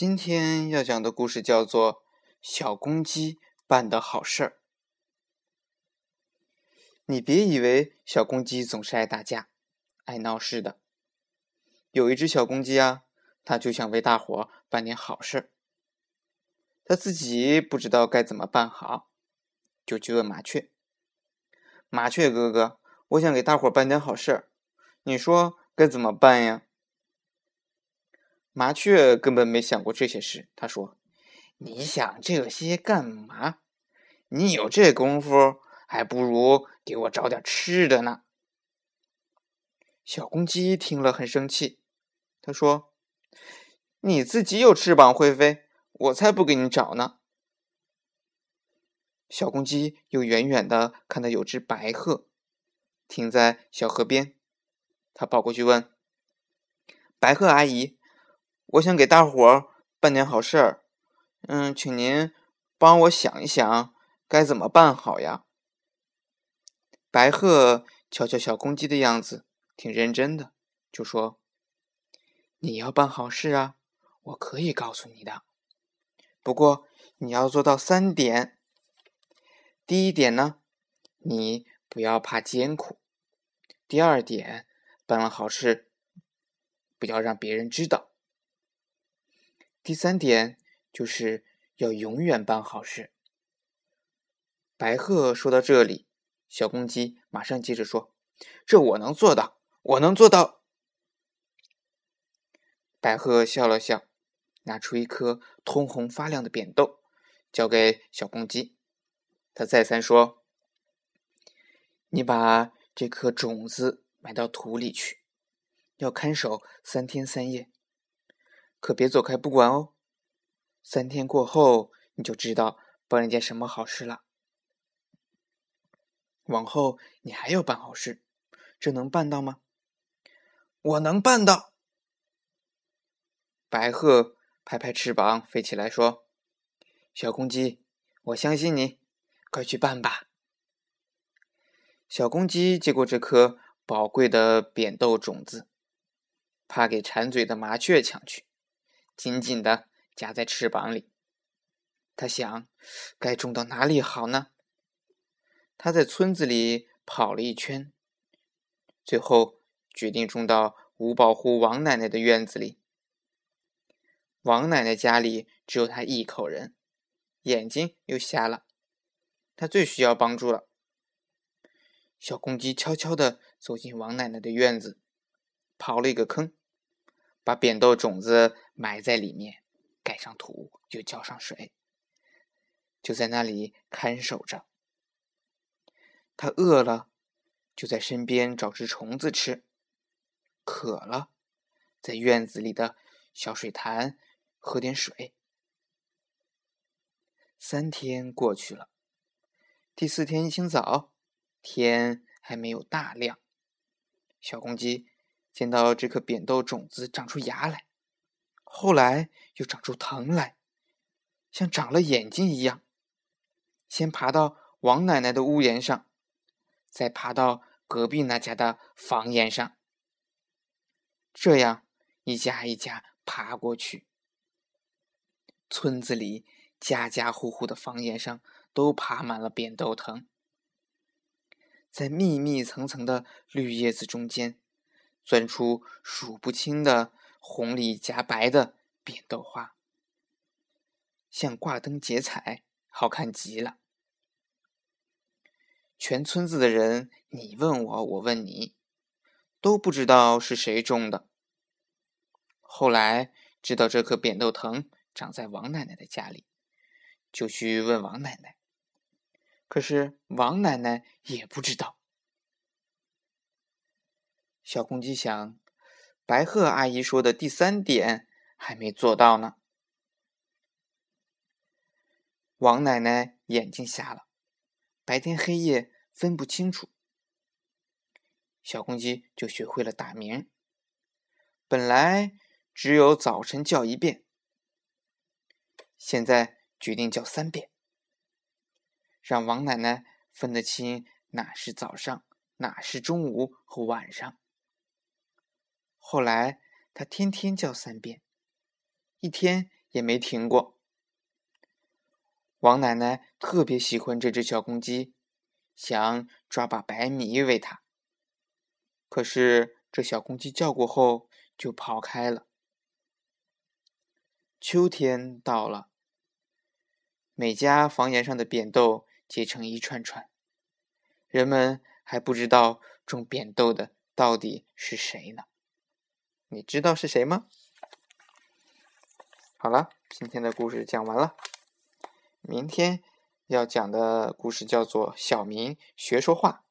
今天要讲的故事叫做《小公鸡办的好事儿》。你别以为小公鸡总是爱打架、爱闹事的。有一只小公鸡啊，它就想为大伙办点好事儿。它自己不知道该怎么办好，就去问麻雀：“麻雀哥哥，我想给大伙办点好事儿，你说该怎么办呀？”麻雀根本没想过这些事。他说：“你想这些干嘛？你有这功夫，还不如给我找点吃的呢。”小公鸡听了很生气，他说：“你自己有翅膀会飞，我才不给你找呢。”小公鸡又远远的看到有只白鹤停在小河边，他跑过去问：“白鹤阿姨。”我想给大伙儿办点好事儿，嗯，请您帮我想一想该怎么办好呀。白鹤瞧瞧小公鸡的样子，挺认真的，就说：“你要办好事啊，我可以告诉你的。不过你要做到三点。第一点呢，你不要怕艰苦；第二点，办了好事不要让别人知道。”第三点就是要永远办好事。白鹤说到这里，小公鸡马上接着说：“这我能做到，我能做到。”白鹤笑了笑，拿出一颗通红发亮的扁豆，交给小公鸡。他再三说：“你把这颗种子埋到土里去，要看守三天三夜。”可别走开不管哦！三天过后，你就知道办了件什么好事了。往后你还要办好事，这能办到吗？我能办到。白鹤拍拍翅膀飞起来说：“小公鸡，我相信你，快去办吧。”小公鸡接过这颗宝贵的扁豆种子，怕给馋嘴的麻雀抢去。紧紧的夹在翅膀里，他想，该种到哪里好呢？他在村子里跑了一圈，最后决定种到五保户王奶奶的院子里。王奶奶家里只有他一口人，眼睛又瞎了，他最需要帮助了。小公鸡悄悄地走进王奶奶的院子，刨了一个坑。把扁豆种子埋在里面，盖上土，又浇上水，就在那里看守着。他饿了，就在身边找只虫子吃；渴了，在院子里的小水潭喝点水。三天过去了，第四天一清早，天还没有大亮，小公鸡。见到这颗扁豆种子长出芽来，后来又长出藤来，像长了眼睛一样。先爬到王奶奶的屋檐上，再爬到隔壁那家的房檐上，这样一家一家爬过去。村子里家家户户的房檐上都爬满了扁豆藤，在密密层层的绿叶子中间。钻出数不清的红里夹白的扁豆花，像挂灯结彩，好看极了。全村子的人，你问我，我问你，都不知道是谁种的。后来知道这棵扁豆藤长在王奶奶的家里，就去问王奶奶。可是王奶奶也不知道。小公鸡想，白鹤阿姨说的第三点还没做到呢。王奶奶眼睛瞎了，白天黑夜分不清楚。小公鸡就学会了打鸣，本来只有早晨叫一遍，现在决定叫三遍，让王奶奶分得清哪是早上，哪是中午和晚上。后来，他天天叫三遍，一天也没停过。王奶奶特别喜欢这只小公鸡，想抓把白米喂它。可是这小公鸡叫过后就跑开了。秋天到了，每家房檐上的扁豆结成一串串，人们还不知道种扁豆的到底是谁呢？你知道是谁吗？好了，今天的故事讲完了。明天要讲的故事叫做《小明学说话》。